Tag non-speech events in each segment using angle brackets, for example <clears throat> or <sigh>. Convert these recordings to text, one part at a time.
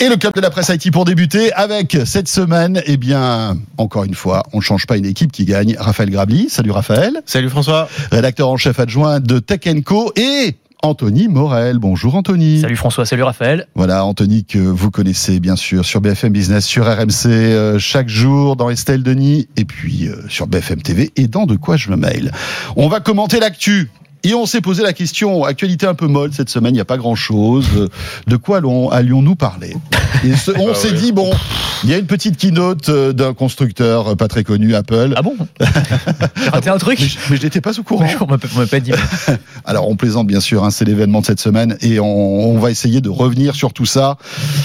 Et le club de la presse IT pour débuter avec cette semaine, eh bien, encore une fois, on ne change pas une équipe qui gagne. Raphaël Grabli, salut Raphaël. Salut François. Rédacteur en chef adjoint de Tech Co et Anthony Morel. Bonjour Anthony. Salut François, salut Raphaël. Voilà, Anthony que vous connaissez bien sûr sur BFM Business, sur RMC, euh, chaque jour dans Estelle Denis et puis euh, sur BFM TV et dans De quoi je me mail. On va commenter l'actu et on s'est posé la question, actualité un peu molle cette semaine, il n'y a pas grand-chose. De quoi allions-nous parler? Et <laughs> On ah s'est dit, bon, il y a une petite keynote euh, d'un constructeur euh, pas très connu, Apple. Ah bon? J'ai <laughs> raté un truc? Mais je n'étais pas au courant. <laughs> on m'a pas dit. Alors on plaisante bien sûr, hein, c'est l'événement de cette semaine et on, va essayer de revenir sur tout ça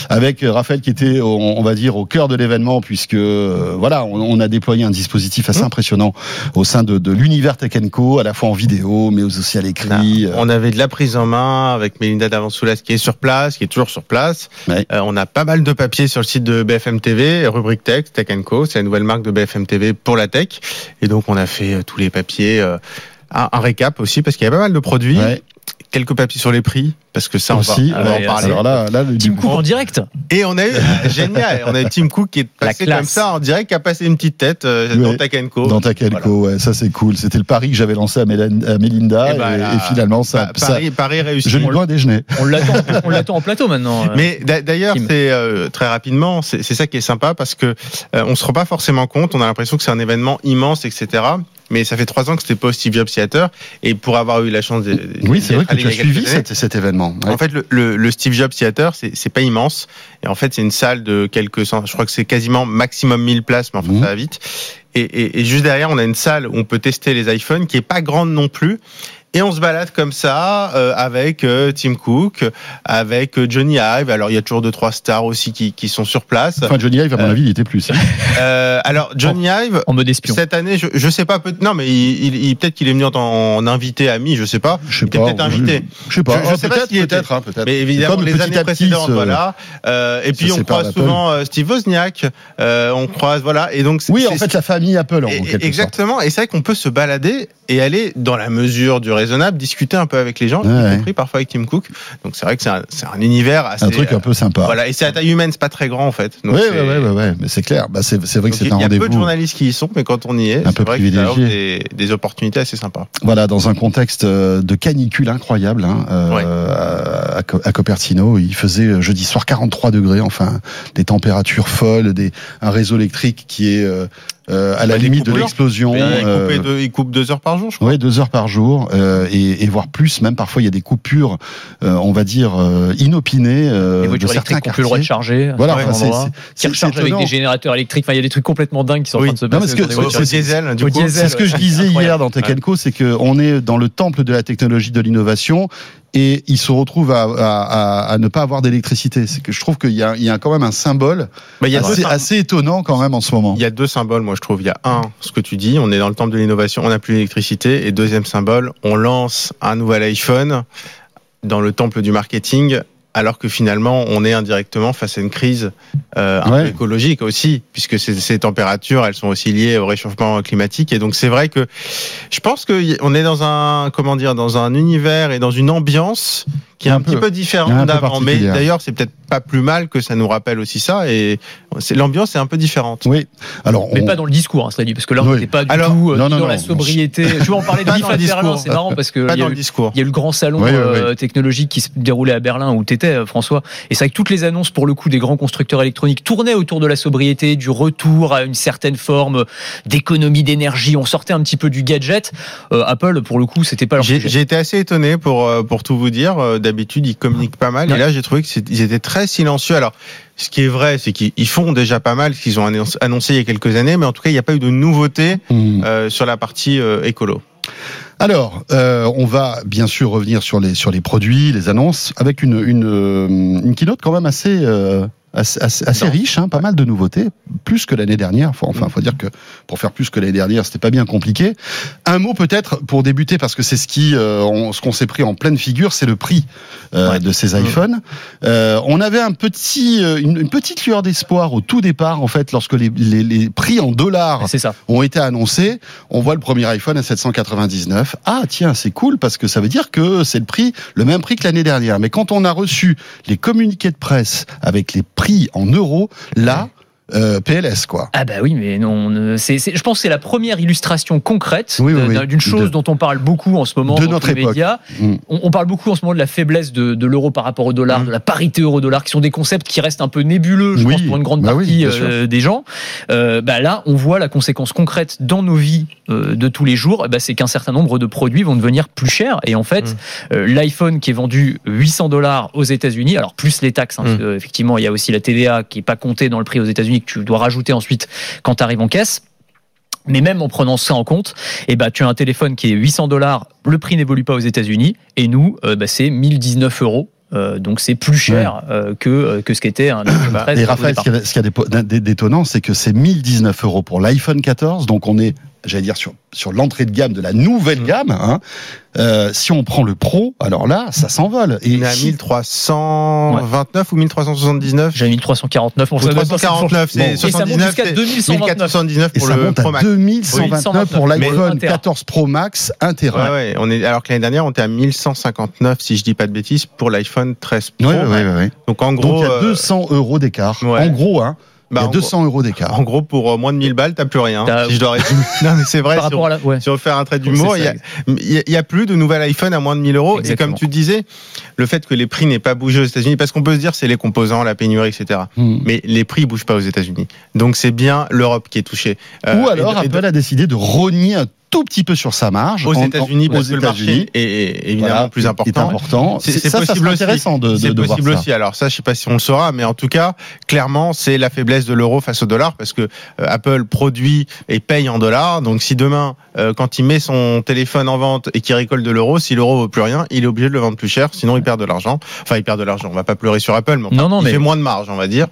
avec Raphaël qui était, on, va dire, au cœur de l'événement puisque euh, voilà, on, a déployé un dispositif assez mmh. impressionnant au sein de, de l'univers Tech à la fois en vidéo mais aussi à l'écrit. Euh. On avait de la prise en main avec Melinda Davansoulas qui est sur place, qui est toujours sur place. Euh, on a pas mal de papiers sur le site de BFM TV, rubrique Tech, Tech Co. C'est la nouvelle marque de BFM TV pour la tech. Et donc on a fait euh, tous les papiers. un, récap aussi parce qu'il y a pas mal de produits quelques papiers sur les prix parce que ça on, va, on va, en parler. Alors là, là, le Tim Cook en direct. Et on a eu <laughs> génial, on a eu Tim Cook qui est passé comme ça en direct, qui a passé une petite tête euh, dans Takenco. Dans Takenco, ouais, ça c'est cool. C'était le pari que j'avais lancé à, Melinda et, bah, et, finalement ça, bah, Paris, Paris réussi. Je ne dois déjeuner. On l'attend, on l'attend en plateau maintenant. Euh, Mais d'ailleurs, c'est euh, très rapidement, c'est ça qui est sympa parce que euh, on se rend pas forcément compte. On a l'impression que c'est un événement immense, etc mais ça fait trois ans que c'était pas au Steve Jobs Theater et pour avoir eu la chance de, oui c'est vrai que tu as suivi cet, événement en fait le, le, Steve Jobs Theater c'est pas immense. Et en fait c'est une salle de quelques cent je crois que c'est quasiment maximum 1000 places mais enfin mmh. ça va vite. Et, et, et, juste derrière on a une salle où on peut tester les iPhones qui est pas grande non plus et on se balade comme ça euh, avec euh, Tim Cook, avec euh, Johnny Ive. Alors il y a toujours deux trois stars aussi qui, qui sont sur place. Enfin Johnny Ive à mon avis il était plus. <laughs> Euh, alors Johnny Ive en mode espion. Cette année je, je sais pas peut non mais il, il, peut-être qu'il est venu en, en, invité ami je sais pas. Je sais pas. Peut-être invité. Je, sais pas. Je, sais pas peut-être hein, peut-être. Mais évidemment les années précédentes voilà. et puis on croise souvent Steve Wozniak. on croise voilà et donc oui en fait la famille Apple en quelque Exactement et c'est vrai qu'on peut se balader et aller dans la mesure du raisonnable, discuter un peu avec les gens, y compris parfois avec Tim Cook. Donc c'est vrai que c'est un, un, univers assez. Un truc un peu sympa. Voilà, et c'est à taille humaine, c'est pas très grand en fait. Oui, oui, oui, ouais, mais c'est clair. Bah, c'est vrai que c'est un rendez-vous. Il y a peu de journalistes qui y sont, mais quand on y est, c'est vrai qu'il des, des opportunités assez sympas. Voilà, dans un contexte euh, de canicule incroyable hein, euh, à, à Cupertino, il faisait euh, jeudi soir 43 degrés, enfin des températures folles, des, un réseau électrique qui est euh, euh, à la limite de l'explosion. Euh, il, coupe deux heures par jour, je crois. Oui, deux heures par jour, euh, et, et voire plus. Même parfois, il y a des coupures, euh, on va dire inopinées. Euh, Les voitures électriques n'ont plus le droit de charger. Voilà, enfin, c'est, qui rechargent avec des générateurs électriques. Enfin, il y a des trucs complètement dingues qui sont en train de se passer. c'est, diesel, du coup. C'est ce que je disais hier dans Tech Co, c'est qu'on est dans le temple de la technologie de l'innovation et il se retrouve à, à, à, ne pas avoir d'électricité. C'est que je trouve qu'il y, y, a quand même un symbole bah, il y a assez, assez, étonnant quand même en ce moment. Il y a deux symboles, moi je trouve. Il y a un, ce que tu dis, on est dans le temple de l'innovation, on n'a plus d'électricité. Et deuxième symbole, on lance un nouvel iPhone dans le temple du marketing alors que finalement on est indirectement face à une crise euh, un peu écologique aussi, puisque ces, ces, températures elles sont aussi liées au réchauffement climatique. Et donc c'est vrai que je pense que on est dans un comment dire dans un univers et dans une ambiance qui est un, petit peu différente d'avant, mais d'ailleurs c'est peut-être pas plus mal que ça nous rappelle aussi ça et c'est l'ambiance est un peu différente. Oui. Alors mais pas dans le discours, hein, c'est-à-dire parce que là on n'était pas du tout euh, non, non, dans la sobriété. Je veux en parler <laughs> de Berlin, c'est marrant parce que il y, a eu, il y a eu le grand salon euh, technologique qui se déroulait à Berlin où t'étais euh, François et c'est vrai que toutes les annonces pour le coup des grands constructeurs électroniques tournaient autour de la sobriété, du retour à une certaine forme d'économie d'énergie. On sortait un petit peu du gadget. Apple pour le coup c'était pas leur J'ai été assez étonné pour pour tout vous dire d'habitude, ils communiquent pas mal. Et là, j'ai trouvé qu'ils étaient très silencieux. Alors, ce qui est vrai, c'est qu'ils font déjà pas mal ce qu'ils ont annoncé il y a quelques années, mais en tout cas, il n'y a pas eu de nouveauté mmh. euh, sur la partie euh, écolo. Alors, euh, on va bien sûr revenir sur les sur les produits, les annonces, avec une une, euh, une keynote quand même assez euh, assez, assez, riche, hein, pas mal de nouveautés, plus que l'année dernière. Faut, enfin, faut dire que pour faire plus que l'année dernière, c'était pas bien compliqué. Un mot peut-être pour débuter, parce que c'est ce qui, euh, ce qu'on s'est pris en pleine figure, c'est le prix euh, de ces iPhones. Euh, on avait un petit, euh, une, petite lueur d'espoir au tout départ, en fait, lorsque les, les, les prix en dollars ça. ont été annoncés. On voit le premier iPhone à 799. Ah tiens, c'est cool parce que ça veut dire que c'est le prix, le même prix que l'année dernière. Mais quand on a reçu les communiqués de presse avec les prix en euros, là, euh, PLS quoi. Ah bah oui mais non c'est je pense que c'est la première illustration concrète d'une chose dont on parle beaucoup en ce moment de dans notre les médias. Mm. On, parle beaucoup en ce moment de la faiblesse de, de l'euro par rapport au dollar, mm. de la parité euro-dollar qui sont des concepts qui restent un peu nébuleux je pense pour une grande bah partie euh, des gens. Euh, bah là on voit la conséquence concrète dans nos vies euh, de tous les jours, bah, c'est qu'un certain nombre de produits vont devenir plus chers et en fait mm. l'iPhone qui est vendu 800 dollars aux États-Unis, alors plus les taxes, hein, effectivement il y a aussi la TVA qui est pas comptée dans le prix aux États-Unis que tu dois rajouter ensuite quand tu arrives en caisse. Mais même en prenant ça en compte, eh ben, tu as un téléphone qui est 800 dollars, le prix n'évolue pas aux États-Unis, et nous, euh, bah, c'est 1019 euros. Euh, donc c'est plus cher euh, que, que ce qu'était un iPhone 13. Et Raphaël, ce qui est d'étonnant, c'est que c'est 1019 euros pour l'iPhone 14, donc on est j'allais dire sur sur l'entrée de gamme de la nouvelle mmh. gamme. Hein, euh, si on prend le Pro, alors là, ça s'envole. Et on est à 1329 ou 1379 J'ai 1349. 1349, c'est 79, c'est 2129 pour et ça le monte Pro à 2129 pour l'iPhone 14 Pro Max 1 Tera. Ouais, ouais, on est alors que l'année dernière, on était à 1159 si je dis pas de bêtises pour l'iPhone 13 Pro. Ouais, ouais, ouais, Donc en gros, Donc, il y a 200 euh, euros d'écart. En gros, hein. Bah, il y a 200 euros d'écart. En gros, pour euh, moins de 1000 balles, t'as plus rien. Si je dois résumer. <laughs> non, mais c'est vrai. Par sur, la, ouais. sur faire un trait d'humour, il y, y, a plus de nouvel iPhone à moins de 1000 euros. Et comme tu disais, le fait que les prix n'aient pas bougé aux États-Unis, parce qu'on peut se dire c'est les composants, la pénurie, etc. Hmm. Mais les prix bougent pas aux États-Unis. Donc c'est bien l'Europe qui est touchée. Euh, Ou alors Apple a décidé de rogner un tout petit peu sur sa marge aux États-Unis aux États-Unis et évidemment plus important. important. C'est possible intéressant de, de, de possible voir aussi. Alors ça, je sais pas si on le saura, mais en tout cas, clairement, c'est la faiblesse de l'euro face au dollar parce que euh, Apple produit et paye en dollars. Donc si demain, euh, quand il met son téléphone en vente et qu'il récolte de l'euro, si l'euro vaut plus rien, il est obligé de le vendre plus cher, sinon il perd de l'argent. Enfin, il perd de l'argent. On va pas pleurer sur Apple, mais, non, non, il fait moins de marge, on va dire.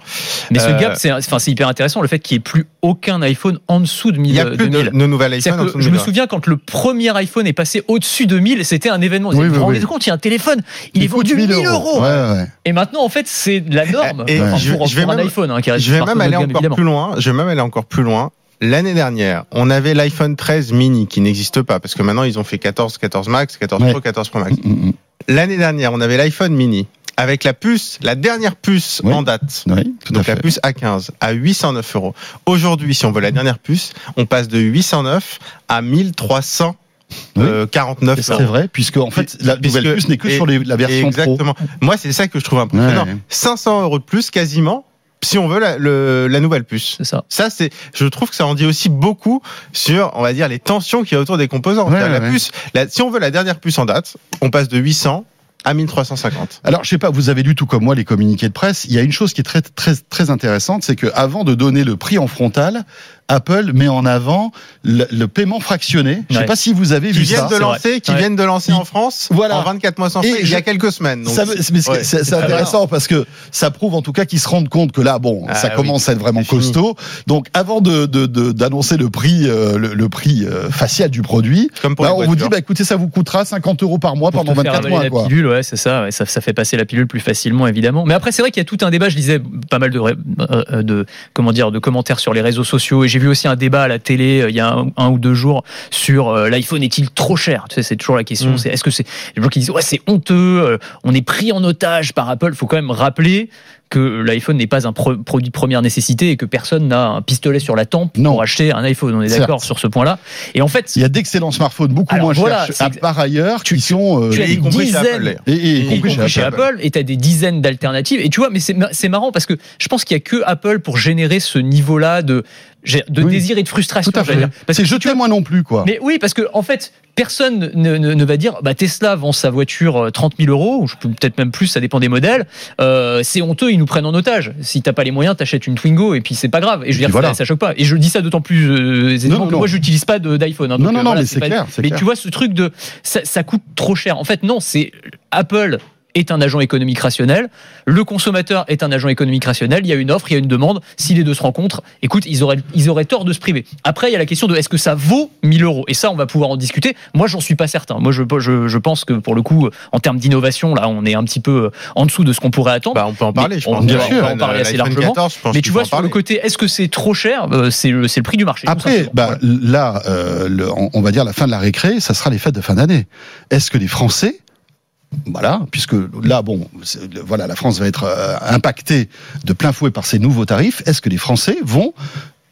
Mais ce euh, gap, c'est enfin, c'est hyper intéressant le fait qu'il n'y ait plus aucun iPhone en dessous de 1000. Il n'y a plus de, de nouvel iPhone. En dessous de je me souviens quand le premier iPhone est passé au-dessus de 1000, c'était un événement. vous vous rendez compte, il y a un téléphone, il, est vendu 1000 euros. Et maintenant, en fait, c'est la norme et je, pour, vais même, un iPhone. Hein, je vais même aller encore plus loin. Je vais même aller encore plus loin. L'année dernière, on avait l'iPhone 13 mini qui n'existe pas parce que maintenant ils ont fait 14, 14 Max, 14 Pro, 14 Pro Max. Mm, mm, mm. L'année dernière, on avait l'iPhone mini avec la puce, la dernière puce en date, donc la puce A15 à 809 euros. Aujourd'hui, si on veut la dernière puce, on passe de 809 à 1300 49 C'est vrai, puisque en fait la nouvelle puce n'est que sur la version exactement. Moi, c'est ça que je trouve impressionnant. 500 euros de plus quasiment. Si on veut la, la nouvelle puce, c'est ça. Ça, c'est, je trouve que ça en dit aussi beaucoup sur, on va dire, les tensions qu'il y a autour des composants. la, puce, si on veut la dernière puce en date, on passe de 800 à 1350. Alors, je sais pas, vous avez lu tout comme moi les communiqués de presse. Il y a une chose qui est très très très intéressante, c'est que avant de donner le prix en frontal, Apple met en avant le, paiement fractionné. Je ne sais pas si vous avez qui vu viennent ça. De lancer, qui viennent de lancer en France voilà. en 24 mois sans frais, il y a quelques semaines. C'est intéressant parce que ça prouve en tout cas qu'ils se rendent compte que là, bon, ah ça commence à être vraiment costaud. Donc avant de d'annoncer le prix euh, le, prix euh, facial du produit, bah, on vous dit, bah, écoutez, ça vous coûtera 50 euros par mois pendant 24 mois. La quoi. pilule, ouais, c'est ça, ça, ça. fait passer la pilule plus facilement, évidemment. Mais après, c'est vrai qu'il y a tout un débat. Je disais pas mal de, euh, de comment dire de commentaires sur les réseaux sociaux et j'ai vu aussi un débat à la télé euh, il y a un, ou deux jours sur euh, l'iPhone est-il trop cher? Tu sais, c'est toujours la question. Mm. C'est est-ce que c'est les gens qui disent ouais c'est honteux, euh, on est pris en otage par Apple. Faut quand même rappeler que l'iPhone n'est pas un produit de première nécessité et que personne n'a un pistolet sur la tempe pour acheter un iPhone. On est d'accord sur ce point-là. Et en fait, il y a d'excellents smartphones beaucoup moins chers par ailleurs qui sont tu as des dizaines et, et, chez, Apple, et tu as des dizaines d'alternatives. Et tu vois, mais c'est marrant parce que je pense qu'il y a que Apple pour générer ce niveau-là de de désir et de frustration. Tout à fait. Parce que je tuais moi non plus, quoi. Mais oui, parce que en fait, personne ne, ne, va dire bah, Tesla vend sa voiture 30 euh, 000 euros, ou peut-être même plus, ça dépend des modèles. Euh, c'est honteux, ils nous prennent en otage. Si t'as pas les moyens, t'achètes une Twingo et puis c'est pas grave. Et je veux dire, ça, choque pas. Et je dis ça d'autant plus euh, aisément que moi, j'utilise pas d'iPhone. Hein, non, non, non, mais c'est clair. Mais tu vois, ce truc de ça, ça coûte trop cher. En fait, non, c'est Apple est un agent économique rationnel, le consommateur est un agent économique rationnel, il y a une offre, il y a une demande, si les deux se rencontrent, écoute, ils auraient, ils auraient tort de se priver. Après, il y a la question de est-ce que ça vaut 1000 euros? Et ça, on va pouvoir en discuter. Moi, j'en suis pas certain. Moi, je, je, je, pense que pour le coup, en termes d'innovation, là, on est un petit peu en dessous de ce qu'on pourrait attendre. Bah, on peut en parler, je pense. On, bien sûr, en parler assez largement. mais tu vois, sur le côté, est-ce que c'est trop cher? Euh, C'est le, le, prix du marché. Après, bah, là, euh, le, on va dire la fin de la récré, ça sera les fêtes de fin d'année. Est-ce que les Français voilà, puisque là, bon, voilà, la France va être euh, impactée de plein fouet par ces nouveaux tarifs. Est-ce que les Français vont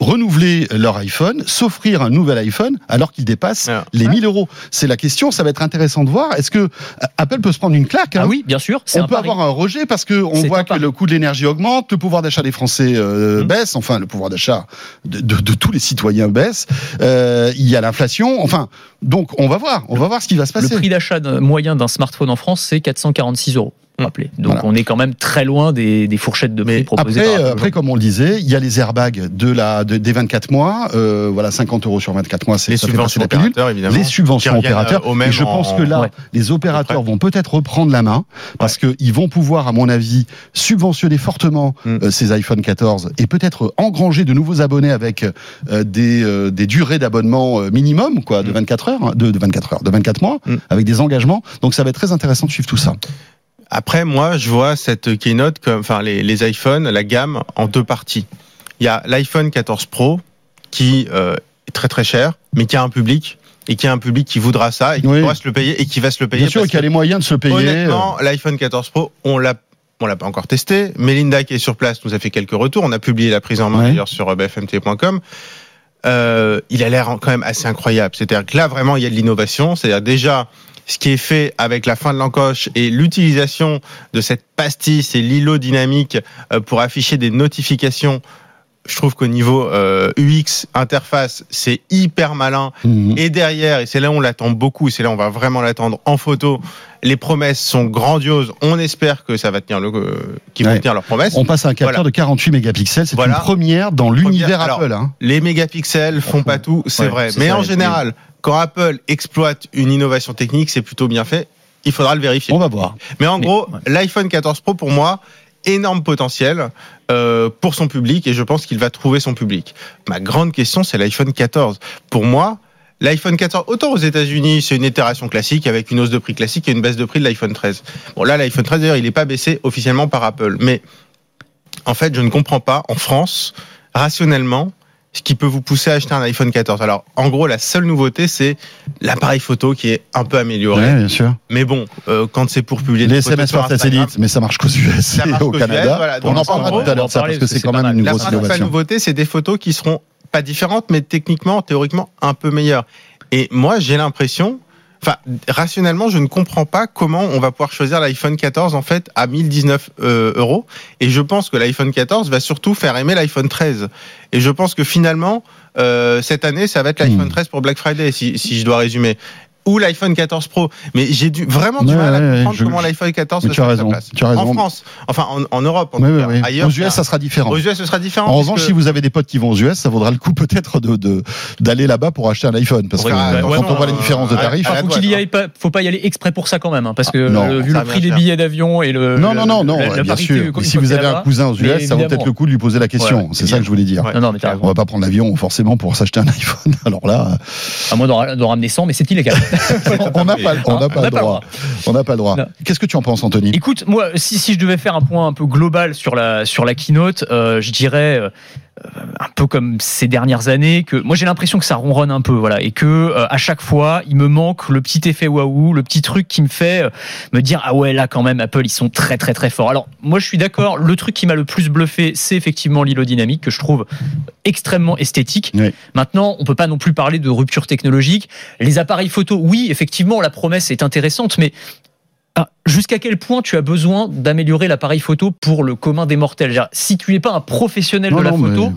renouveler leur iPhone, s'offrir un nouvel iPhone alors qu'il dépasse ah. les 1000 euros C'est la question, ça va être intéressant de voir. Est-ce que euh, Apple peut se prendre une claque hein? Ah oui, bien sûr. On peut avoir un rejet parce que on voit que le coût de l'énergie augmente, le pouvoir d'achat des Français euh, mmh. baisse, enfin le pouvoir d'achat de, de, tous les citoyens baisse. Euh, il y a l'inflation, enfin donc on va voir, on va voir ce qui va se passer. Le prix d'achat moyen d'un smartphone en France, c'est 446 euros. Mmh. Donc on est quand même très loin des, des fourchettes de prix proposées. Après, par après, comme on le disait, il y a les airbags de la de, des 24 mois. Euh, voilà, 50 euros sur 24 mois, c'est les subventions opérateurs évidemment. Les subventions opérateurs. Et je pense que là, les opérateurs vont peut-être reprendre la main parce que qu'ils vont pouvoir, à mon avis, subventionner fortement mmh. euh, ces iPhone 14 et peut-être engranger de nouveaux abonnés avec euh, des, euh, des durées d'abonnement minimum, quoi, de 24 mmh. heures, de, de 24 heures, de 24 mois, avec des engagements. Donc ça va être très intéressant de suivre tout ça. Après, moi, je vois cette keynote comme, enfin, les, les iPhones, la gamme, en deux parties. Il y a l'iPhone 14 Pro qui euh, est très très cher, mais qui a un public et qui a un public qui voudra ça et qui pourra se le payer et qui va se le payer. Bien sûr, qui a les moyens de se payer. Honnêtement, l'iPhone 14 Pro, on l'a on l'a pas encore testé. Melinda qui est sur place nous a fait quelques retours. On a publié la prise en main d'ailleurs sur bfmt.com. Euh, il a l'air quand même assez incroyable. C'est-à-dire que là vraiment il y a de l'innovation. C'est-à-dire déjà ce qui est fait avec la fin de l'encoche et l'utilisation de cette pastille, c'est l'îlot dynamique euh, pour afficher des notifications je trouve qu'au niveau euh, UX interface, c'est hyper malin. Mhm. Et derrière, et c'est là où on l'attend beaucoup, c'est là où on va vraiment l'attendre en photo. Les promesses sont grandioses. On espère que ça va tenir le, euh, qu'ils vont tenir leurs promesses. On passe à un capteur de 48 mégapixels. C'est une première dans l'univers Apple. Hein. Les mégapixels font pas tout, c'est vrai. Mais en général, quand Apple exploite une innovation technique, c'est plutôt bien fait. Il faudra le vérifier. On va voir. Mais en gros, l'iPhone 14 Pro, pour moi, énorme potentiel euh, pour son public et je pense qu'il va trouver son public. Ma grande question, c'est l'iPhone 14. Pour moi, l'iPhone 14, autant aux États-Unis, c'est une itération classique avec une hausse de prix classique et une baisse de prix de l'iPhone 13. Bon, là, l'iPhone 13, d'ailleurs, il n'est pas baissé officiellement par Apple. Mais en fait, je ne comprends pas, en France, rationnellement, ce qui peut vous pousser à acheter un iPhone 14. Alors, en gros, la seule nouveauté, c'est l'appareil photo qui est un peu amélioré. Oui, bien sûr. Mais bon, euh, quand c'est pour publier les SMS par satellite, mais ça marche qu'aux US et au Canada. On en parlera tout à l'heure de ça parce que c'est quand même une grosse innovation. La nouveauté, c'est des photos qui seront pas différentes, mais techniquement, théoriquement, un peu meilleures. Et moi, j'ai l'impression Enfin, rationnellement, je ne comprends pas comment on va pouvoir choisir l'iPhone 14 en fait à 1019 euh, euros. Et je pense que l'iPhone 14 va surtout faire aimer l'iPhone 13. Et je pense que finalement, euh, cette année, ça va être l'iPhone 13 hmm. pour Black Friday, si, si je dois résumer ou l'iPhone 14 Pro. Mais j'ai dû vraiment du mal à comprendre comment l'iPhone 14 se tu as raison, place. Tu as raison. En France, enfin en, Europe, en tout cas. Ailleurs, aux US, ça sera différent. Aux US, ce sera différent. En revanche, si vous avez des potes qui vont aux US, ça vaudra le coup peut-être de d'aller là-bas pour acheter un iPhone, parce que quand on voit les différences de tarifs, il faut qu'il y aille pas, faut pas y aller exprès pour ça quand même, hein, parce que ah, vu le prix des billets d'avion et le non non non non, bien sûr. Si vous avez un cousin aux US, ça vaut peut-être le coup de lui poser la question. C'est ça que je voulais dire. On va pas prendre l'avion forcément pour s'acheter un <laughs> iPhone. Alors là, à moins d'en ramener 100, mais c'est illégal. On n'a pas, on n'a pas, le droit. On n'a pas le droit. Qu'est-ce que tu en penses, Anthony? Écoute, moi, si, si je devais faire un point un peu global sur la sur la keynote, euh, je dirais euh, un peu comme ces dernières années que moi j'ai l'impression que ça ronronne un peu voilà et que euh, à chaque fois il me manque le petit effet waouh le petit truc qui me fait euh, me dire ah ouais là quand même Apple ils sont très très très forts. Alors moi je suis d'accord le truc qui m'a le plus bluffé c'est effectivement l'îlot dynamique que je trouve extrêmement esthétique. Maintenant on peut pas non plus parler de rupture technologique. Les appareils photo oui effectivement la promesse est intéressante mais ah, jusqu'à quel point tu as besoin d'améliorer l'appareil photo pour le commun des mortels? Si tu n'es pas un professionnel de la photo,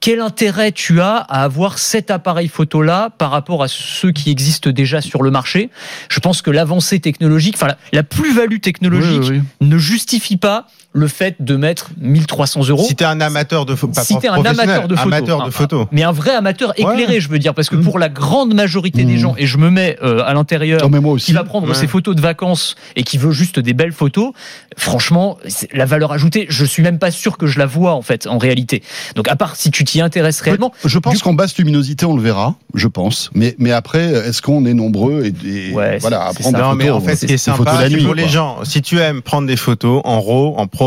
quel intérêt tu as à avoir cet appareil photo là par rapport à ceux qui existent déjà sur le marché? Je pense que l'avancée technologique, enfin la, plus-value technologique ne justifie pas le fait de mettre 1300 euros. Si t'es un amateur de photo, si t'es un amateur de photo, de photo, mais un vrai amateur éclairé, je veux dire, parce que pour la grande majorité des mmh. gens, et je me mets euh, à l'intérieur, qui va prendre ses photos de vacances et qui veut juste des belles photos, franchement, la valeur ajoutée, je suis même pas sûr que je la vois en fait en réalité. Donc à part si tu t'y intéresses réellement, je pense qu'en basse luminosité on le verra, je pense, mais mais après est-ce qu'on est nombreux et, voilà à prendre des non, photos, mais en fait, ce qui est sympa, pour les gens, si tu aimes prendre des photos en RAW, en pro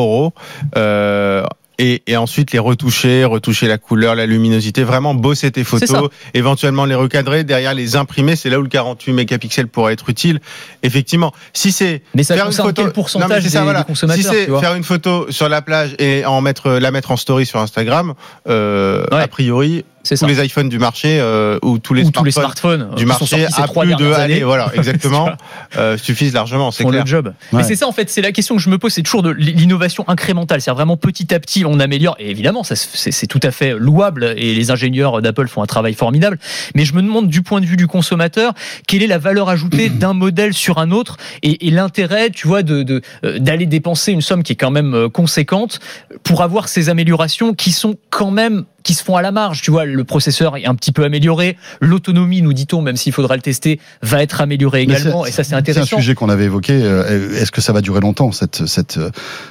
euh, et, et, ensuite les retoucher, retoucher la couleur, la luminosité, vraiment bosser tes photos, éventuellement les recadrer, derrière les imprimer, c'est là où le 48 mégapixels pourrait être utile. Effectivement, si c'est faire une photo, des, ça, Si c'est faire une photo sur la plage et en mettre la mettre en story sur Instagram, euh, a priori tous les iPhones du marché euh, ou tous les, smartphones, du marché à plus de années, voilà, <laughs> exactement, euh, suffisent largement, c'est clair. le job. Mais c'est ça en fait, c'est la question que je me pose, c'est toujours de l'innovation incrémentale, c'est vraiment petit à petit on améliore. Et évidemment, ça c'est tout à fait louable et les ingénieurs d'Apple font un travail formidable. Mais je me demande du point de vue du consommateur, quelle est la valeur ajoutée <clears throat> d'un modèle sur un autre et, et l'intérêt, tu vois, de euh, d'aller dépenser une somme qui est quand même euh, conséquente pour avoir ces améliorations qui sont quand même qui se font à la marge. Tu vois, le processeur est un petit peu amélioré. L'autonomie, nous dit-on, même s'il faudra le tester, va être améliorée également. Et ça, c'est intéressant. C'est un sujet qu'on avait évoqué. Euh, est-ce que ça va durer longtemps, cette, cette,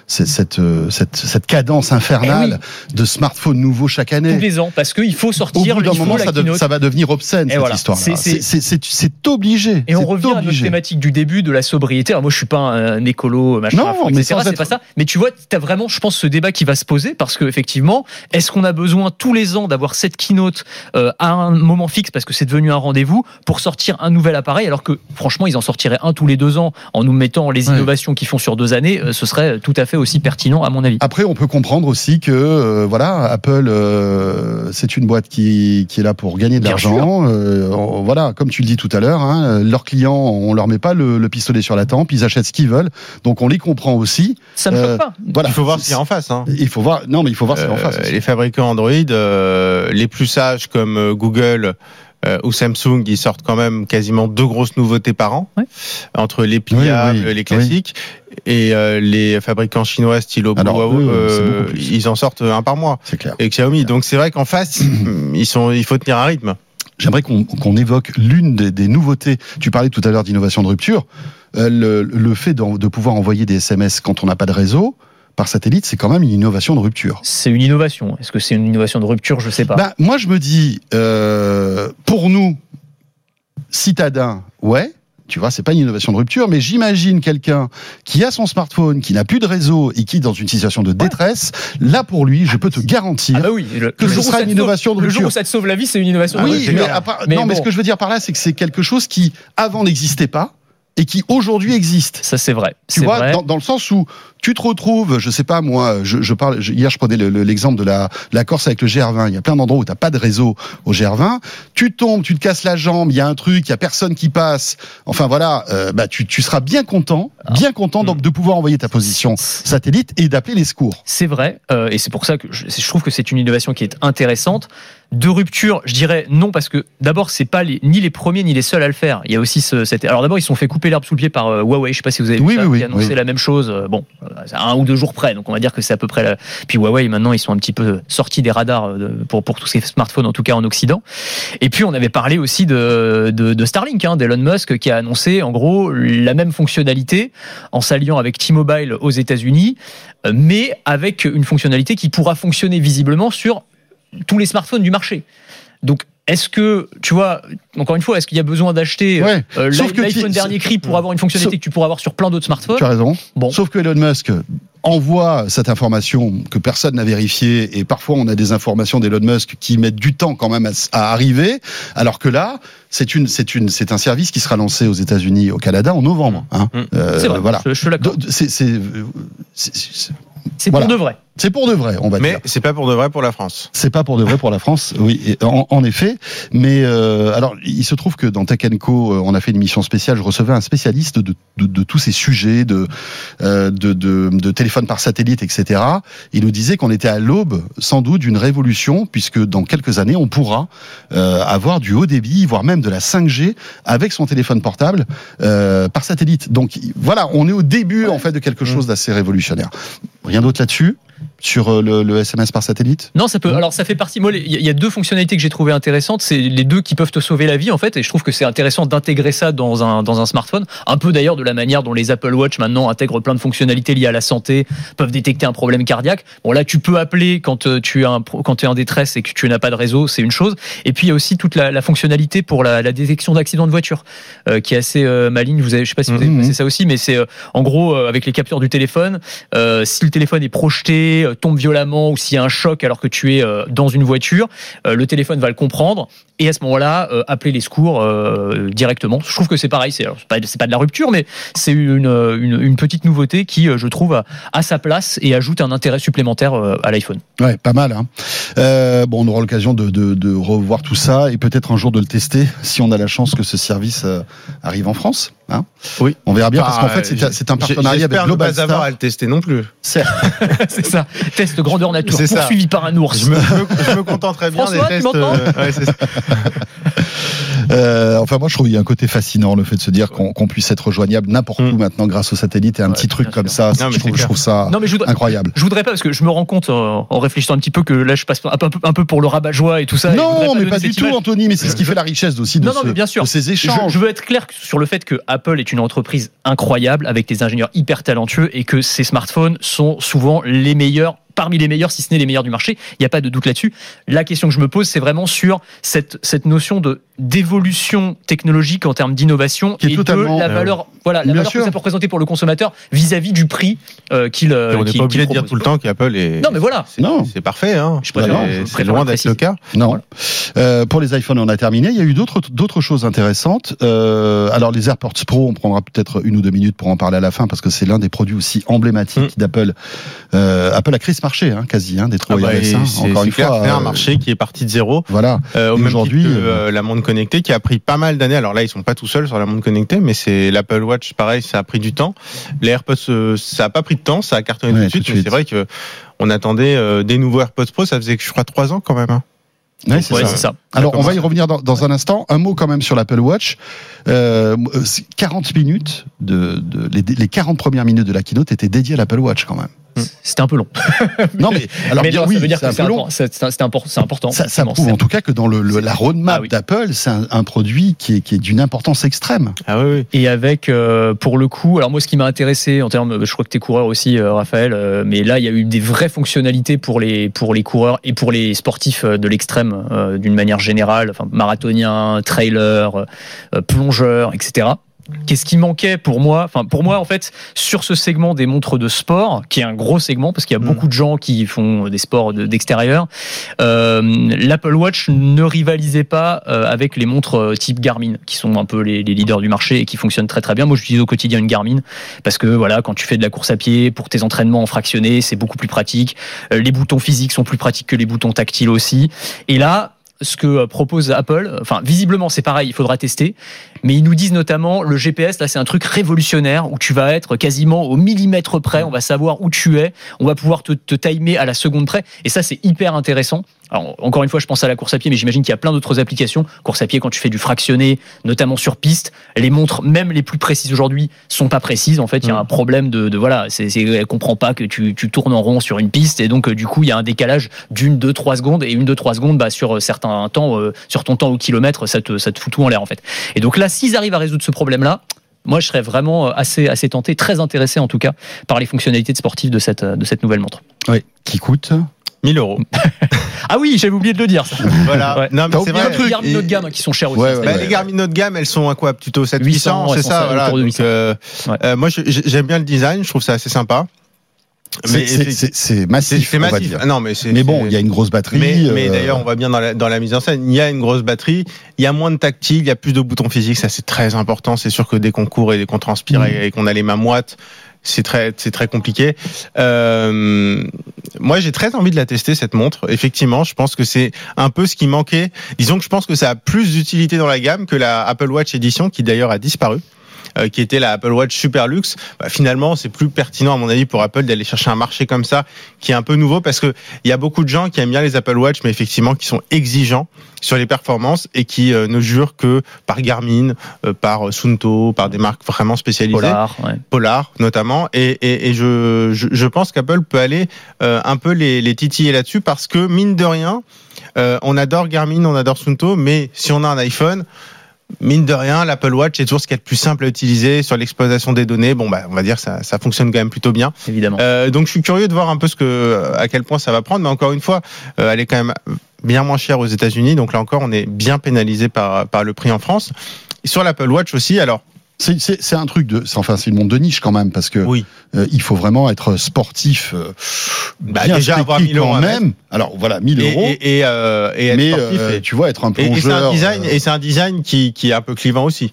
cette, cette, cette, cadence infernale eh de smartphones nouveaux chaque année? Tous les ans, parce qu'il faut sortir. Au bout d'un moment, ça, ça, va devenir obscène, cette histoire C'est obligé. Et on revient à notre thématique du début de la sobriété. Alors moi, je suis pas un écolo, machin, non, mais c'est pas ça. Mais tu vois, tu as vraiment, je pense, ce débat qui va se poser parce que effectivement, est-ce qu'on a besoin tous les ans d'avoir cette keynote euh, à un moment fixe parce que c'est devenu un rendez-vous pour sortir un nouvel appareil alors que franchement ils en sortiraient un tous les deux ans en nous mettant les innovations qu'ils font sur deux années euh, ce serait tout à fait aussi pertinent à mon avis. Après on peut comprendre aussi que euh, voilà Apple c'est une boîte qui, qui est là pour gagner de l'argent voilà comme tu le dis tout à l'heure hein, leurs clients on leur met pas le, pistolet sur la tempe ils achètent ce qu'ils veulent donc on les comprend aussi. Ça ne choque pas. Voilà. Il faut voir ce qu'il y a en face. Hein. Il faut voir non mais il faut voir ce qu'il y a en face. Les fabricants Android euh, les plus sages comme euh, Google euh, ou Samsung, ils sortent quand même quasiment deux grosses nouveautés par an, entre les pliables, les classiques, et les fabricants chinois style Huawei, ils en sortent un par mois. Clair. Et Xiaomi. Donc c'est vrai qu'en face, <coughs> ils sont, il faut tenir un rythme. J'aimerais qu'on évoque l'une des, nouveautés. Tu parlais tout à l'heure d'innovation de rupture. le, le, fait de, de pouvoir envoyer des SMS quand on n'a pas de réseau, par satellite, c'est quand même une innovation de rupture. C'est une innovation. Est-ce que c'est une innovation de rupture? Je ne sais pas. Bah, moi, je me dis, euh, pour nous, citadins, ouais. Tu vois, c'est pas une innovation de rupture, mais j'imagine quelqu'un qui a son smartphone, qui n'a plus de réseau et qui est dans une situation de détresse. Là, pour lui, je peux te garantir ah bah oui, que ce sera une innovation de rupture. Le jour où ça te sauve la vie, c'est une innovation. Oui, de rupture. mais, non, mais ce que je veux dire par là, c'est que c'est quelque chose qui avant n'existait pas et qui aujourd'hui existe. Ça c'est vrai. Tu vois, Dans, dans, le sens où tu te retrouves, je sais pas moi, je, je parle hier je prenais l'exemple de la, la Corse avec le GR20. Il y a plein d'endroits où t'as pas de réseau au GR20. Tu tombes, tu te casses la jambe, il y a un truc, il y a personne qui passe. Enfin voilà, euh, bah tu, tu seras bien content, ah. bien content donc, de pouvoir envoyer ta position satellite et d'appeler les secours. C'est vrai, euh, et c'est pour ça que je, je trouve que c'est une innovation qui est intéressante de rupture, je dirais non parce que d'abord c'est pas les, ni les premiers ni les seuls à le faire. Il y a aussi ce, cette... alors d'abord ils se sont fait couper l'herbe sous le pied par euh, Huawei. Je sais pas si vous avez vu ça, qui a annoncé la même chose. bon, un ou deux jours près. Donc on va dire que c'est à peu près. La... Puis Huawei maintenant ils sont un petit peu sortis des radars euh, pour pour tous ces smartphones en tout cas en Occident. Et puis on avait parlé aussi de de, de Starlink, hein, d'Elon Musk qui a annoncé en gros la même fonctionnalité en s'alliant avec T-Mobile aux États-Unis, euh, mais avec une fonctionnalité qui pourra fonctionner visiblement sur tous les smartphones du marché. Donc est-ce que, tu vois, encore une fois, est-ce qu'il y a besoin d'acheter euh, l'iPhone dernier cri pour avoir une fonctionnalité que tu pourras avoir sur plein d'autres smartphones? Tu as raison. Bon. Sauf que Elon Musk envoie cette information que personne n'a vérifiée et parfois on a des informations d'Elon Musk qui mettent du temps quand même à, arriver, alors que là, c'est une, c'est une, c'est un service qui sera lancé aux États-Unis, au Canada en novembre. Hein. Mmh. Euh, c'est vrai. Voilà. Je, je c'est pour de vrai. C'est pour de vrai, on va mais dire. Mais c'est pas pour de vrai pour la France. C'est pas pour de vrai pour la France, oui, en, effet. Mais euh, alors, il se trouve que dans Tech Co, euh, on a fait une émission spéciale. Je recevais un spécialiste de, de, de tous ces sujets de, euh, de, de, de téléphone par satellite, etc. Il nous disait qu'on était à l'aube, sans doute, d'une révolution, puisque dans quelques années, on pourra euh, avoir du haut débit, voire même de la 5G avec son téléphone portable euh, par satellite. Donc voilà, on est au début en fait de quelque chose d'assez révolutionnaire. Rien d'autre là-dessus sur euh, le, le, SMS par satellite? Non, ça peut. Alors ça fait partie. Moi, il y a deux fonctionnalités que j'ai trouvées intéressantes. C'est les deux qui peuvent te sauver la vie en fait, et je trouve que c'est intéressant d'intégrer ça dans un dans un smartphone. Un peu d'ailleurs de la manière dont les Apple Watch maintenant intègrent plein de fonctionnalités liées à la santé, peuvent détecter un problème cardiaque. Bon là, tu peux appeler quand euh, tu es un quand tu es en détresse et que tu n'as pas de réseau, c'est une chose. Et puis il y a aussi toute la, la fonctionnalité pour la, la détection d'accidents de voiture, euh, qui est assez euh, maligne. Vous avez, je sais pas si vous avez mmh, mmh. ça aussi, mais c'est en gros avec les capteurs du téléphone, si le téléphone est projeté tombe violemment ou s'il y a un choc alors que tu es dans une voiture, le téléphone va le comprendre et à ce moment-là appeler les secours directement. Je trouve que c'est pareil, c'est pas, pas de la rupture, mais c'est une, une, petite nouveauté qui, je trouve, a sa place et ajoute un intérêt supplémentaire à l'iPhone. Ouais, pas mal. Hein. bon, on aura l'occasion de, de, de, revoir tout ça et peut-être un jour de le tester si on a la chance que ce service arrive en France. Hein oui. On verra bien parce qu'en fait c'est un partenariat avec Global ne pas avoir à le tester non plus. <laughs> C'est ça. Test grandeur nature poursuivi par un ours. Je me, je me, contenterais bien des tests. Euh, <laughs> euh, enfin moi je trouve qu'il y a un côté fascinant le fait de se dire qu'on puisse être rejoignable n'importe où mm. maintenant grâce au satellite et un petit truc comme ça. je, trouve, ça incroyable. Je voudrais pas parce que je me rends compte en, réfléchissant un petit peu que là je passe un peu, un peu pour le rabat-joie et tout ça. Non mais pas du tout Anthony mais c'est ce qui fait la richesse aussi de, ces échanges. Je veux être clair sur le fait que Apple est une entreprise incroyable avec des ingénieurs hyper talentueux et que ces smartphones sont souvent les meilleurs parmi les meilleurs, si ce n'est les meilleurs du marché. Il n'y a pas de doute là-dessus. La question que je me pose, c'est vraiment sur cette, cette notion de d'évolution technologique en termes d'innovation et de la valeur, voilà, la valeur que ça peut représenter pour le consommateur vis-à-vis du prix euh, qu'il. Euh, on n'est pas obligé de dire tout le temps qu'Apple est. Non, mais voilà. C'est parfait. Hein. C'est loin d'être le cas. Non. Euh, pour les iPhones, on a terminé. Il y a eu d'autres d'autres choses intéressantes. Euh, alors les AirPods Pro, on prendra peut-être une ou deux minutes pour en parler à la fin parce que c'est l'un des produits aussi emblématiques mm. d'Apple. Euh, Apple a créé ce marché, hein, quasi, hein, des trous ah bah, Encore une fois, un marché qui est parti de zéro. Voilà. Aujourd'hui, la montre connectée qui a pris pas mal d'années. Alors là, ils sont pas tout seuls sur la montre connectée, mais c'est l'Apple Watch, pareil, ça a pris du temps. Les AirPods, ça a pas pris de temps, ça a cartonné tout de suite. Mais c'est vrai que on attendait des nouveaux AirPods Pro. Ça faisait, je crois, trois ans quand même. Hein. Oui, c'est ça. Alors, on va y revenir dans, dans, un instant. Un mot quand même sur l'Apple Watch. Euh, 40 minutes, de, de les, les, 40 premières minutes de la keynote étaient dédiées à l'Apple Watch quand même. C'était un peu long. <laughs> non, mais alors mais ça veut dire que c'est important. Ça, ça prouve en tout cas que dans le, la roadmap ah d'Apple, c'est un, produit qui est, qui est d'une importance extrême. Ah oui, oui. Et avec, euh, pour le coup, alors moi, ce qui m'a intéressé en termes, je crois que tu es coureur aussi, euh, Raphaël, euh, mais là, il y a eu des vraies fonctionnalités pour les, pour les coureurs et pour les sportifs de l'extrême d'une manière générale, enfin, marathonien, trailer, plongeur, etc. Qu'est-ce qui manquait pour moi Enfin, pour moi, en fait, sur ce segment des montres de sport, qui est un gros segment parce qu'il y a mm. beaucoup de gens qui font des sports d'extérieur, euh, l'Apple Watch ne rivalisait pas euh, avec les montres euh, type Garmin, qui sont un peu les, leaders du marché et qui fonctionnent très très bien. Moi, j'utilise au quotidien une Garmin parce que voilà, quand tu fais de la course à pied pour tes entraînements en fractionné, c'est beaucoup plus pratique. les boutons physiques sont plus pratiques que les boutons tactiles aussi. Et là, ce que propose Apple. Enfin, visiblement, c'est pareil, il faudra tester. Mais ils nous disent notamment, le GPS, là, c'est un truc révolutionnaire où tu vas être quasiment au millimètre près. On va savoir où tu es. On va pouvoir te, te timer à la seconde près. Et ça, c'est hyper intéressant. Alors, encore une fois, je pense à la course à pied, mais j'imagine qu'il y a plein d'autres applications. Course à pied, quand tu fais du fractionné, notamment sur piste, les montres, même les plus précises aujourd'hui, sont pas précises. En fait, il y a mm. un problème de, de voilà, c'est, elle comprend pas que tu, tu, tournes en rond sur une piste, et donc euh, du coup, il y a un décalage d'une, deux, trois secondes, et une, deux, trois secondes, bah, sur euh, certains temps, euh, sur ton temps au kilomètre, ça te, ça te fout tout en l'air en fait. Et donc là, s'ils arrivent à résoudre ce problème-là, moi, je serais vraiment assez, assez tenté, très intéressé en tout cas, par les fonctionnalités de sportifs de cette, de cette nouvelle montre. Oui, qui coûte 1000 euros. <laughs> ah oui, j'avais oublié de le dire. Ça. Voilà. Non, mais c'est vrai. Les Garmin haut de gamme qui sont chers aussi. bah, les Garmin haut de gamme, elles sont à quoi? Plutôt 700 c'est ça. Voilà. Donc, euh, euh, moi, j'aime bien le design. Je trouve ça assez sympa. C'est massif. C'est massif. Non, mais, mais bon, il y a une grosse batterie. Mais, mais euh, d'ailleurs, on voit bien dans la, dans la mise en scène, il y a une grosse batterie, il y a moins de tactile, il y a plus de boutons physiques, ça c'est très important. C'est sûr que dès qu'on court et dès qu'on transpire mm. et qu'on a les mains moites, c'est très c'est très compliqué. Euh, moi, j'ai très envie de la tester cette montre. Effectivement, je pense que c'est un peu ce qui manquait. Disons que je pense que ça a plus d'utilité dans la gamme que la Apple Watch Edition, qui d'ailleurs a disparu. Euh, qui était la Apple Watch Super Luxe, bah, finalement, c'est plus pertinent à mon avis pour Apple d'aller chercher un marché comme ça qui est un peu nouveau parce que il y a beaucoup de gens qui aiment bien les Apple Watch, mais effectivement qui sont exigeants sur les performances et qui euh, ne jurent que par Garmin, euh, par Sunto, par des marques vraiment spécialisées, Polar, Polar notamment. Et, et, et je, je, je, pense qu'Apple peut aller un peu les, les titiller là-dessus parce que mine de rien, on adore Garmin, on adore Sunto, mais si on a un iPhone mine de rien, l'Apple Watch est toujours ce qui est le plus simple à utiliser sur l'exploitation des données. Bon, bah, on va dire ça, ça fonctionne quand même plutôt bien. Évidemment. Euh, donc, je suis curieux de voir un peu ce que, à quel point ça va prendre. Mais encore une fois, euh, elle est quand même bien moins chère aux États-Unis. Donc là encore, on est bien pénalisé par par le prix en France. sur l'Apple Watch aussi, alors C'est un truc de, enfin c'est une monde de niche quand même parce que oui. Euh, il faut vraiment être sportif, euh, bah, déjà avoir 1000 euros même. Alors voilà 1000 euros et, et, euh, et être mais sportif, tu vois être un plongeur. Et, c'est un design et c'est un design qui, qui est un peu clivant aussi.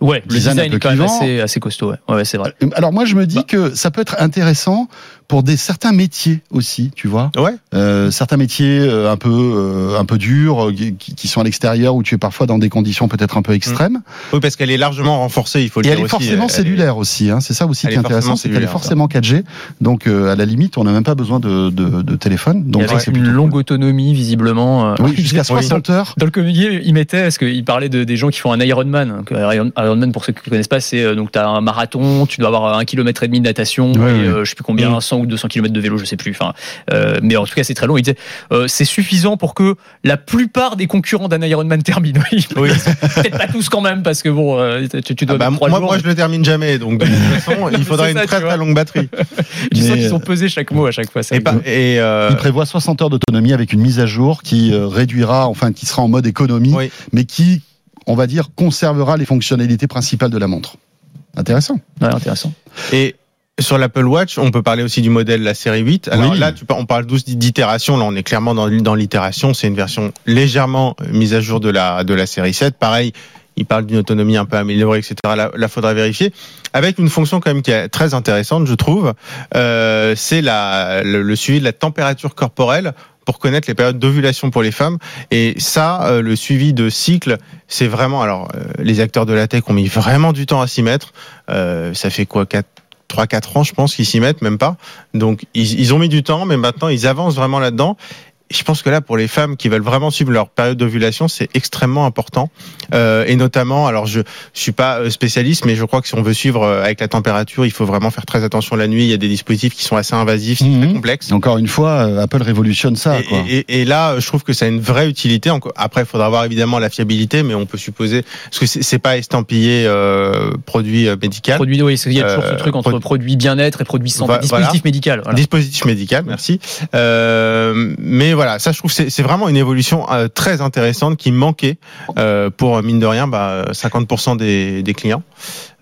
Ouais, le design, est quand même assez, assez costaud. Ouais, ouais c'est vrai. Alors moi je me dis bah. que ça peut être intéressant pour des certains métiers aussi, tu vois. Ouais. Euh, certains métiers euh, un peu euh, un peu durs, euh, qui, qui, sont à l'extérieur où tu es parfois dans des conditions peut-être un peu extrêmes. Mmh. Oui, parce qu'elle est largement renforcée, il faut le Et dire elle est forcément cellulaire aussi. Hein. C'est ça aussi qui est intéressant, c'est qu'elle est forcément 4G. Donc à la limite, on n'a même pas besoin de, de, de téléphone. Donc avec une longue autonomie visiblement. Oui, jusqu'à 60 heures. Dans le communiqué, il mettait, parce qu'il parlait de, des gens qui font un Ironman. Ironman, pour ceux qui ne connaissent pas, c'est donc tu as un marathon, tu dois avoir un kilomètre et demi de natation, et, je sais plus combien, 100 mmh. Ou 200 km de vélo je sais plus. Enfin, euh, mais en tout cas, c'est très long. Il disait, euh, c'est suffisant pour que la plupart des concurrents d'un Ironman terminent. <laughs> Oui, peut-être pas tous quand même, parce que bon, euh, tu, tu, dois. Ah bah, moi, moi, je le termine jamais, donc de toute <laughs> façon, il faudrait une très très longue batterie. <laughs> tu sens qu'ils sont pesés chaque mot à chaque fois. Et, et il prévoit 60 heures d'autonomie avec une mise à jour qui réduira, enfin, qui sera en mode économie, mais qui, on va dire, conservera les fonctionnalités principales de la montre. Intéressant. Ouais, intéressant. Et sur l'Apple Watch, on peut parler aussi du modèle la série 8. Alors là, tu, on parle d'itération. Là, on est clairement dans, dans l'itération. C'est une version légèrement mise à jour de la, de la série 7. Pareil, il parle d'une autonomie un peu améliorée, etc. Là, là faudra vérifier. Avec une fonction quand même qui est très intéressante, je trouve, euh, c'est la, le, suivi de la température corporelle pour connaître les périodes d'ovulation pour les femmes. Et ça, euh, le suivi de cycle, c'est vraiment. Alors, euh, les acteurs de la tech ont mis vraiment du temps à s'y mettre. Euh, ça fait quoi 4, 3-4 ans, je pense, qu'ils s'y mettent, même pas. Donc, ils, ils, ont mis du temps, mais maintenant, ils avancent vraiment là-dedans je pense que là, pour les femmes qui veulent vraiment suivre leur période d'ovulation, c'est extrêmement important. Euh, et notamment, alors je, je suis pas euh, spécialiste, mais je crois que si on veut suivre euh, avec la température, il faut vraiment faire très attention la nuit. Il y a des dispositifs qui sont assez invasifs, très mhm. complexes. Encore une fois, euh, Apple révolutionne ça. Et, quoi. Et, et, là, je trouve que ça a une vraie utilité. Après, il faudra voir évidemment la fiabilité, mais on peut supposer parce que c'est pas estampillé euh, produit médical. Produit, oui, il y a toujours ce truc entre produit bien-être et produit santé, dispositif médical. Voilà. Dispositif médical, merci. mais voilà, ça je trouve c'est vraiment une évolution euh, très intéressante qui manquait euh, pour mine de rien bah, 50% des, des clients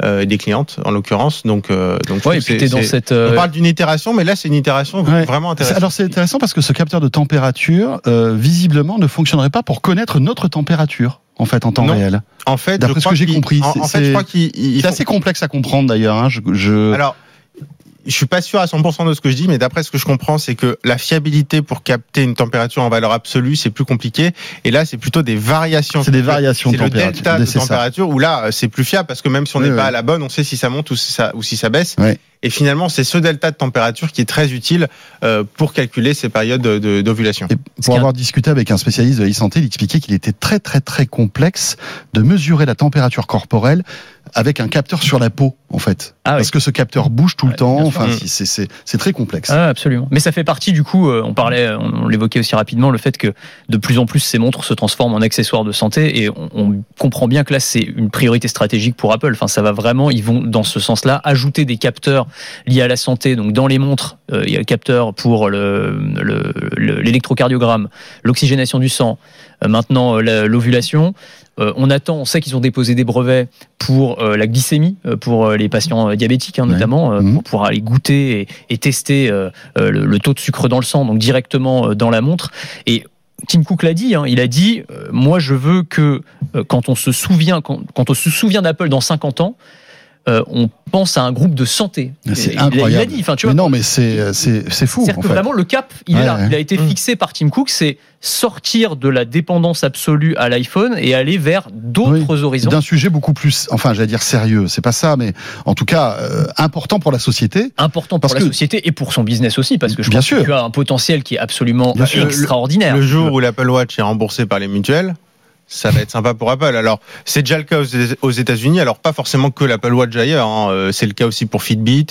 euh, et des clientes en l'occurrence. Donc donc ouais, dans cette, on parle d'une itération, mais là c'est une itération vraiment intéressante. Alors c'est intéressant parce que ce capteur de température visiblement ne fonctionnerait pas pour connaître notre température en fait en temps réel. En fait, d'après ce que j'ai compris, c'est assez complexe à comprendre d'ailleurs. Hein, je, je... Alors je suis pas sûr à 100% de ce que je dis, mais d'après ce que je comprends, c'est que la fiabilité pour capter une température en valeur absolue, c'est plus compliqué. Et là, c'est plutôt des variations. C'est des variations de température. le delta de température où là, c'est plus fiable parce que même si on n'est pas à la bonne, on sait si ça monte ou si ça, ou si ça baisse. Et finalement, c'est ce delta de température qui est très utile euh, pour calculer ces périodes d'ovulation. Pour avoir discuté avec un spécialiste de la santé, il expliquait qu'il était très très très complexe de mesurer la température corporelle avec un capteur sur la peau, en fait. Ah Parce que ce capteur bouge tout le temps. Enfin, c'est très complexe. Ah, absolument. Mais ça fait partie du coup. Euh, on parlait, on, l'évoquait aussi rapidement, le fait que de plus en plus ces montres se transforment en accessoires de santé et on, on comprend bien que là c'est une priorité stratégique pour Apple. Enfin, ça va vraiment. Ils vont dans ce sens-là ajouter des capteurs liés à la santé. Donc dans les montres, euh, il y a le capteur pour l'électrocardiogramme, le, l'oxygénation du sang, euh, maintenant euh, l'ovulation. on attend, on sait qu'ils ont déposé des brevets pour la glycémie, pour les patients diabétiques hein, notamment, mmh. pour pouvoir aller goûter et, tester le, taux de sucre dans le sang, donc directement dans la montre. Et Tim Cook l'a dit, hein, il a dit, moi je veux que quand on se souvient, quand, quand on se souvient d'Apple dans 50 ans, euh, on pense à un groupe de santé. C'est incroyable. Il a dit, tu vois, mais non, mais c'est c'est fou. C'est que vraiment le cap, il est là. Il a été mmh. fixé par Tim Cook, c'est sortir de la dépendance absolue à l'iPhone et aller vers d'autres horizons. D'un sujet beaucoup plus, enfin, j'allais dire sérieux. C'est pas ça, mais en tout cas euh, important pour la société. Important pour la société et pour son business aussi, parce que je pense que tu as un potentiel qui est absolument extraordinaire. Le, le jour où l'Apple Watch est remboursé par les mutuelles, ça va être sympa pour Apple. Alors, c'est déjà le cas aux États-Unis. Alors, pas forcément que l'Apple Watch ailleurs. Hein. Euh, c'est le cas aussi pour Fitbit.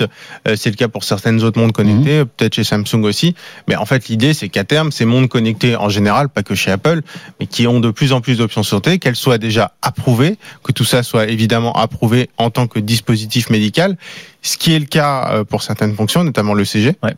Euh, c'est le cas pour certaines autres montres connectées, mhm. peut-être chez Samsung aussi. Mais en fait, l'idée, c'est qu'à terme, ces montres connectées en général, pas que chez Apple, mais qui ont de plus en plus d'options santé, qu'elles soient déjà approuvées, que tout ça soit évidemment approuvé en tant que dispositif médical ce qui est le cas euh, pour certaines fonctions, notamment le CG, ouais.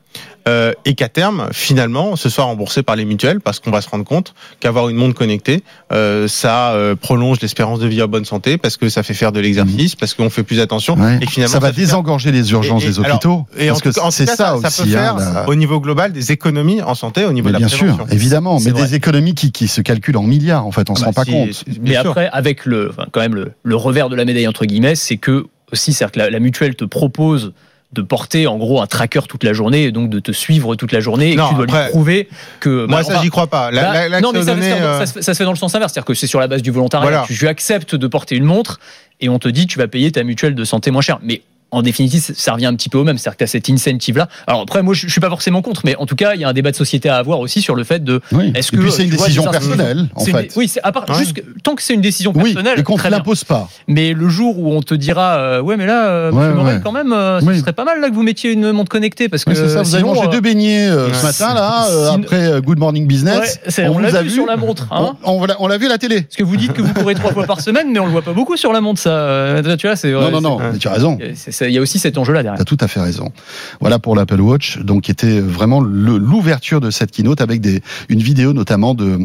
euh, et qu'à terme, finalement, ce soit remboursé par les mutuelles, parce qu'on va se rendre compte qu'avoir une montre connectée, euh, ça prolonge l'espérance de vie en bonne santé, parce que ça fait faire de l'exercice, parce qu'on fait plus attention. Et finalement, ça va désengorger les urgences des hôpitaux. et parce que c'est ça, aussi. Ça peut faire hein, au niveau global des économies en santé, au niveau de la bien sûr, évidemment, mais des économies qui, qui, se calculent en milliards. En fait, on ah se rend bah pas compte. Mais après, avec le, enfin, quand même le, le, revers de la médaille entre guillemets, c'est que aussi, c'est-à-dire que la, la mutuelle te propose de porter en gros un tracker toute la journée et donc de te suivre toute la journée et que tu dois lui prouver que moi bah, ça j'y crois pas. Bah, non mais ça, euh, ça, se fait dans le sens inverse c'est-à-dire que c'est sur la base du volontariat tu, tu acceptes de porter une montre et on te dit tu vas payer ta mutuelle de santé moins cher. Mais en définitive, ça revient un petit peu au même. C'est-à-dire que tu as cette incentive-là. Alors après, moi, je, suis pas forcément contre, mais en tout cas, il y a un débat de société à avoir aussi sur le fait de. Est-ce que. C'est une décision personnelle, en fait. oui, à part, juste, tant que c'est une décision personnelle. Oui, et qu'on ne l'impose pas. Mais le jour où on te dira, euh, ouais, mais là, euh, quand même, euh, ce serait pas mal là que vous mettiez une montre connectée parce que. c'est ça, vous avez mangé deux beignets ce matin, là, <laughs> après Good Morning Business. on, l'a vu sur la montre. Hein. On, l'a vu à la télé. Parce que vous dites que vous courez trois <laughs> fois par semaine, mais on le voit pas beaucoup sur la montre, ça. Tu vois, c'est. Non, non, non, tu as raison. Il y a aussi cet enjeu-là tu as tout à fait raison. Voilà pour l'Apple Watch, donc qui était vraiment l'ouverture de cette keynote avec des, une vidéo notamment de,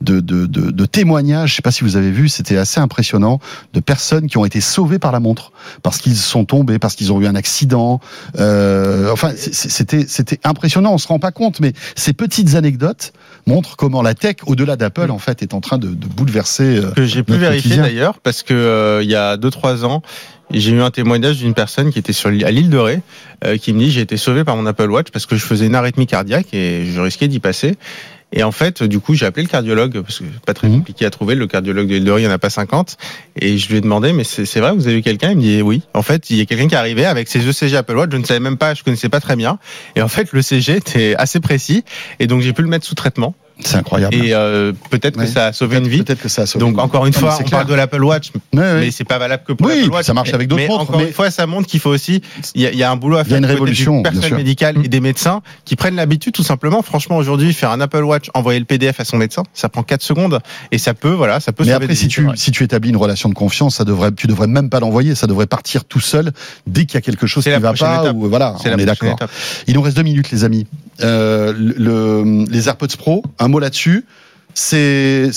de, de, de, témoignages. Je sais pas si vous avez vu, c'était assez impressionnant de personnes qui ont été sauvées par la montre parce qu'ils sont tombés, parce qu'ils ont eu un accident. Euh, enfin, c'était c'était impressionnant. On se rend pas compte, mais ces petites anecdotes montrent comment la tech, au-delà d'Apple, en fait, est en train de, de bouleverser. Euh, que j'ai pu vérifier d'ailleurs, parce que euh, il y a deux trois ans, j'ai eu un témoignage d'une personne qui était sur, à l'île de Ré, euh, qui me dit j'ai été sauvé par mon Apple Watch parce que je faisais une arythmie cardiaque et je risquais d'y passer. Et en fait, du coup, j'ai appelé le cardiologue parce que pas très mhm. compliqué à trouver. Le cardiologue de l'île de Ré, il n'y en a pas 50. Et je lui ai demandé, mais c'est vrai, vous avez eu quelqu'un? Il me dit oui. En fait, il y a quelqu'un qui est arrivé avec ses ECG Apple Watch. Je ne savais même pas, je connaissais pas très bien. Et en fait, le CG était assez précis. Et donc, j'ai pu le mettre sous traitement. C'est incroyable. Et euh, peut-être que ça a sauvé une vie. Peut-être que ça a sauvé Donc encore une fois, on parle de l'Apple Watch, mais c'est pas valable que pour l'Apple Watch. ça marche avec d'autres montres. Encore une fois, ça montre qu'il faut aussi, il y, a un boulot à faire. Il y a une révolution. Personnel médical et des médecins qui prennent l'habitude, tout simplement. Franchement, aujourd'hui, faire un Apple Watch, envoyer le PDF à son médecin, ça prend 4 secondes et ça peut, voilà, ça peut. Mais après, si tu si tu établis une relation de confiance, ça devrait, tu devrais même pas l'envoyer. Ça devrait partir tout seul dès qu'il y a quelque chose qui va pas. Ou, voilà, on est d'accord. Il nous reste deux minutes, les amis. Euh, le, les AirPods Pro, un mot là-dessus c'est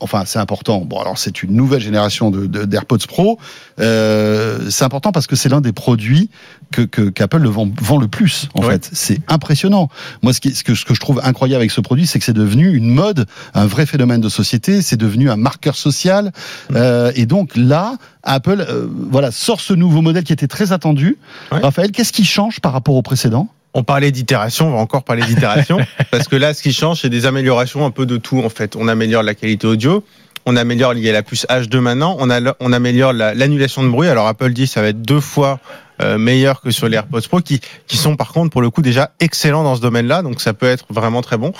enfin c'est important. Bon alors c'est une nouvelle génération de d'AirPods Pro. Euh, c'est important parce que c'est l'un des produits que qu'Apple le vend, vend, le plus en fait. C'est impressionnant. Moi ce, qui, ce que ce que je trouve incroyable avec ce produit, c'est que c'est devenu une mode, un vrai phénomène de société. C'est devenu un marqueur social. Mm. Euh, et donc là, Apple euh, voilà sort ce nouveau modèle qui était très attendu. Raphaël, qu'est-ce qui change par rapport au précédent? On parlait d'itération, on va encore parler d'itération, <laughs> parce que là, ce qui change, c'est des améliorations un peu de tout, en fait. On améliore la qualité audio, on améliore, il y a la puce H2 maintenant, on, a, on améliore l'annulation de bruit. Alors Apple dit ça va être deux fois euh, meilleur que sur les AirPods Pro, qui, qui sont par contre pour le coup déjà excellents dans ce domaine-là, donc ça peut être vraiment très bon.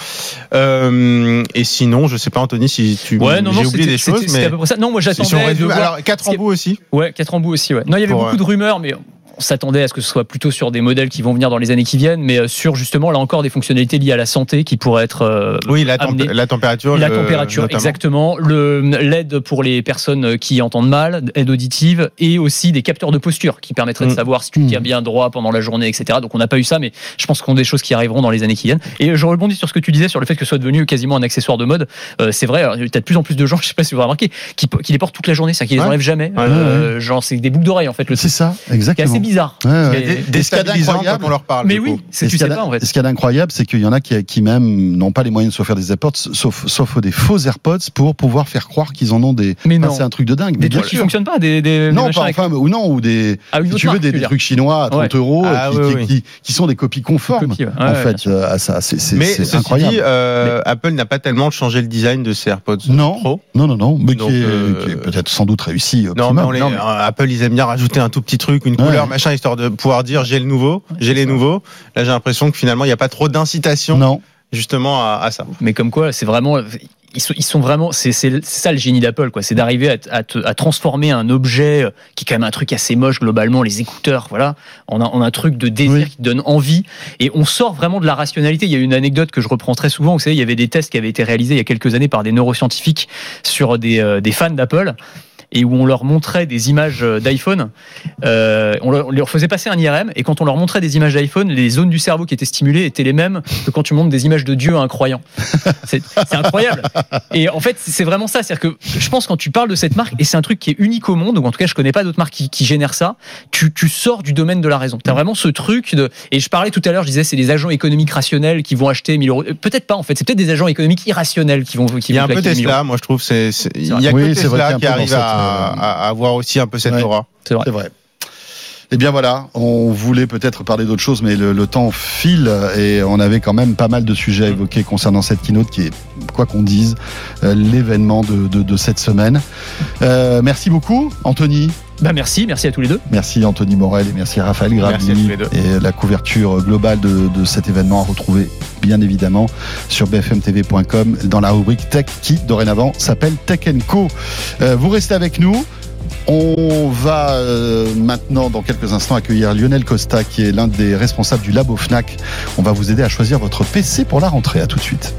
Euh, et sinon, je sais pas Anthony si tu ouais, non, j'ai oublié des choses, mais à peu près ça. non, moi j'attendais. voir... Alors quatre embouts aussi. Ouais, quatre embouts aussi. Ouais. Non, il y avait beaucoup de rumeurs, mais on s'attendait à ce que ce soit plutôt sur des modèles qui vont venir dans les années qui viennent, mais euh, sur justement là encore des fonctionnalités liées à la santé qui pourraient être euh, oui la, la température la température exactement. Le l'aide pour les personnes qui entendent mal aide auditive et aussi des capteurs de posture qui permettraient de mm. savoir si tu tiens mm. bien droit pendant la journée etc donc on n'a pas eu ça mais je pense qu'on a des choses qui arriveront dans les années qui viennent. Et je rebondis sur ce que tu disais sur le fait que ce soit devenu quasiment un accessoire de mode. Euh, c'est vrai il y a de plus en plus de gens <laughs> je sais pas si vous avez remarqué qui, qui les portent toute la journée c'est qu'ils les enlèvent jamais. Genre c'est des boucles d'oreilles en fait c'est ça exactement c'est assez bizarre des, quand on leur parle. Mais oui, c'est tu sais pas en fait. Ce qu'il y a d'incroyable, c'est qu'il y en a qui, qui même n'ont pas les moyens de se faire des AirPods, sauf, sauf des faux AirPods pour pouvoir faire croire qu'ils en ont des. Mais non. c'est un truc de dingue. Des trucs qui fonctionnent pas, des, des non, pas, enfin, ou non, ou des. Ah, si tu veux des, trucs chinois à 30 euros ah, qui, qui, sont des copies conformes. en fait, euh, à ça, c'est incroyable. Dit, euh, Apple n'a pas tellement changé le design de ses AirPods non, Pro. Non, non, non, mais qui est, euh, peut-être sans doute réussi. Non, mais Apple, ils aiment bien rajouter un tout petit truc, une couleur, machin, histoire de pouvoir dire j'ai le nouveau, j'ai les nouveaux. Là, j'ai l'impression que finalement, il n'y a pas trop d'incitation. Justement à, ça. Mais comme quoi, c'est vraiment ils sont, ils sont, vraiment, c'est ça le génie d'Apple, quoi. C'est d'arriver à, à, transformer un objet euh, qui est quand même un truc assez moche globalement, les écouteurs, voilà, en un, un truc de désir qui donne envie. Et on sort vraiment de la rationalité. Il y a une anecdote que je reprends très souvent. Vous savez, il y avait des tests qui avaient été réalisés il y a quelques années par des neuroscientifiques sur des, euh, des fans d'Apple et où on leur montrait des images d'iPhone. on, leur faisait passer un IRM et quand on leur montrait des images d'iPhone, les zones du cerveau qui étaient stimulées étaient les mêmes que quand tu montres des images de Dieu à un croyant. <laughs> C'est incroyable. Et en fait, c'est vraiment ça. C'est-à-dire que je pense quand tu parles de cette marque, et c'est un truc qui est unique au monde, ou en tout cas je connais pas d'autres marques qui, génèrent ça, tu, sors du domaine de la raison. Tu as vraiment ce truc de... Et je parlais tout à l'heure, je disais, c'est les agents économiques rationnels qui vont acheter 1000 euros. Peut-être pas en fait, c'est peut-être des agents économiques irrationnels qui vont... Qui il y a un peu Tesla, moi je trouve. C'est, il y a que Tesla qui arrive à, avoir aussi un peu cette aura. C'est vrai. vrai. Eh bien voilà, on voulait peut-être parler d'autre chose, mais le, temps file et on avait quand même pas mal de sujets à évoquer concernant cette keynote qui est, quoi qu'on dise, euh, l'événement de, cette semaine. Euh, merci beaucoup, Anthony. Bah merci, merci à tous les deux. Merci Anthony Morel et merci Raphaël Gravi. Et la couverture globale de, cet événement à retrouver bien évidemment sur bfmtv.com dans la rubrique Tech qui dorénavant s'appelle Tech Co. Euh, vous restez avec nous. On va euh, maintenant, dans quelques instants, accueillir Lionel Costa, qui est l'un des responsables du labo FNAC. On va vous aider à choisir votre PC pour la rentrée. À tout de suite.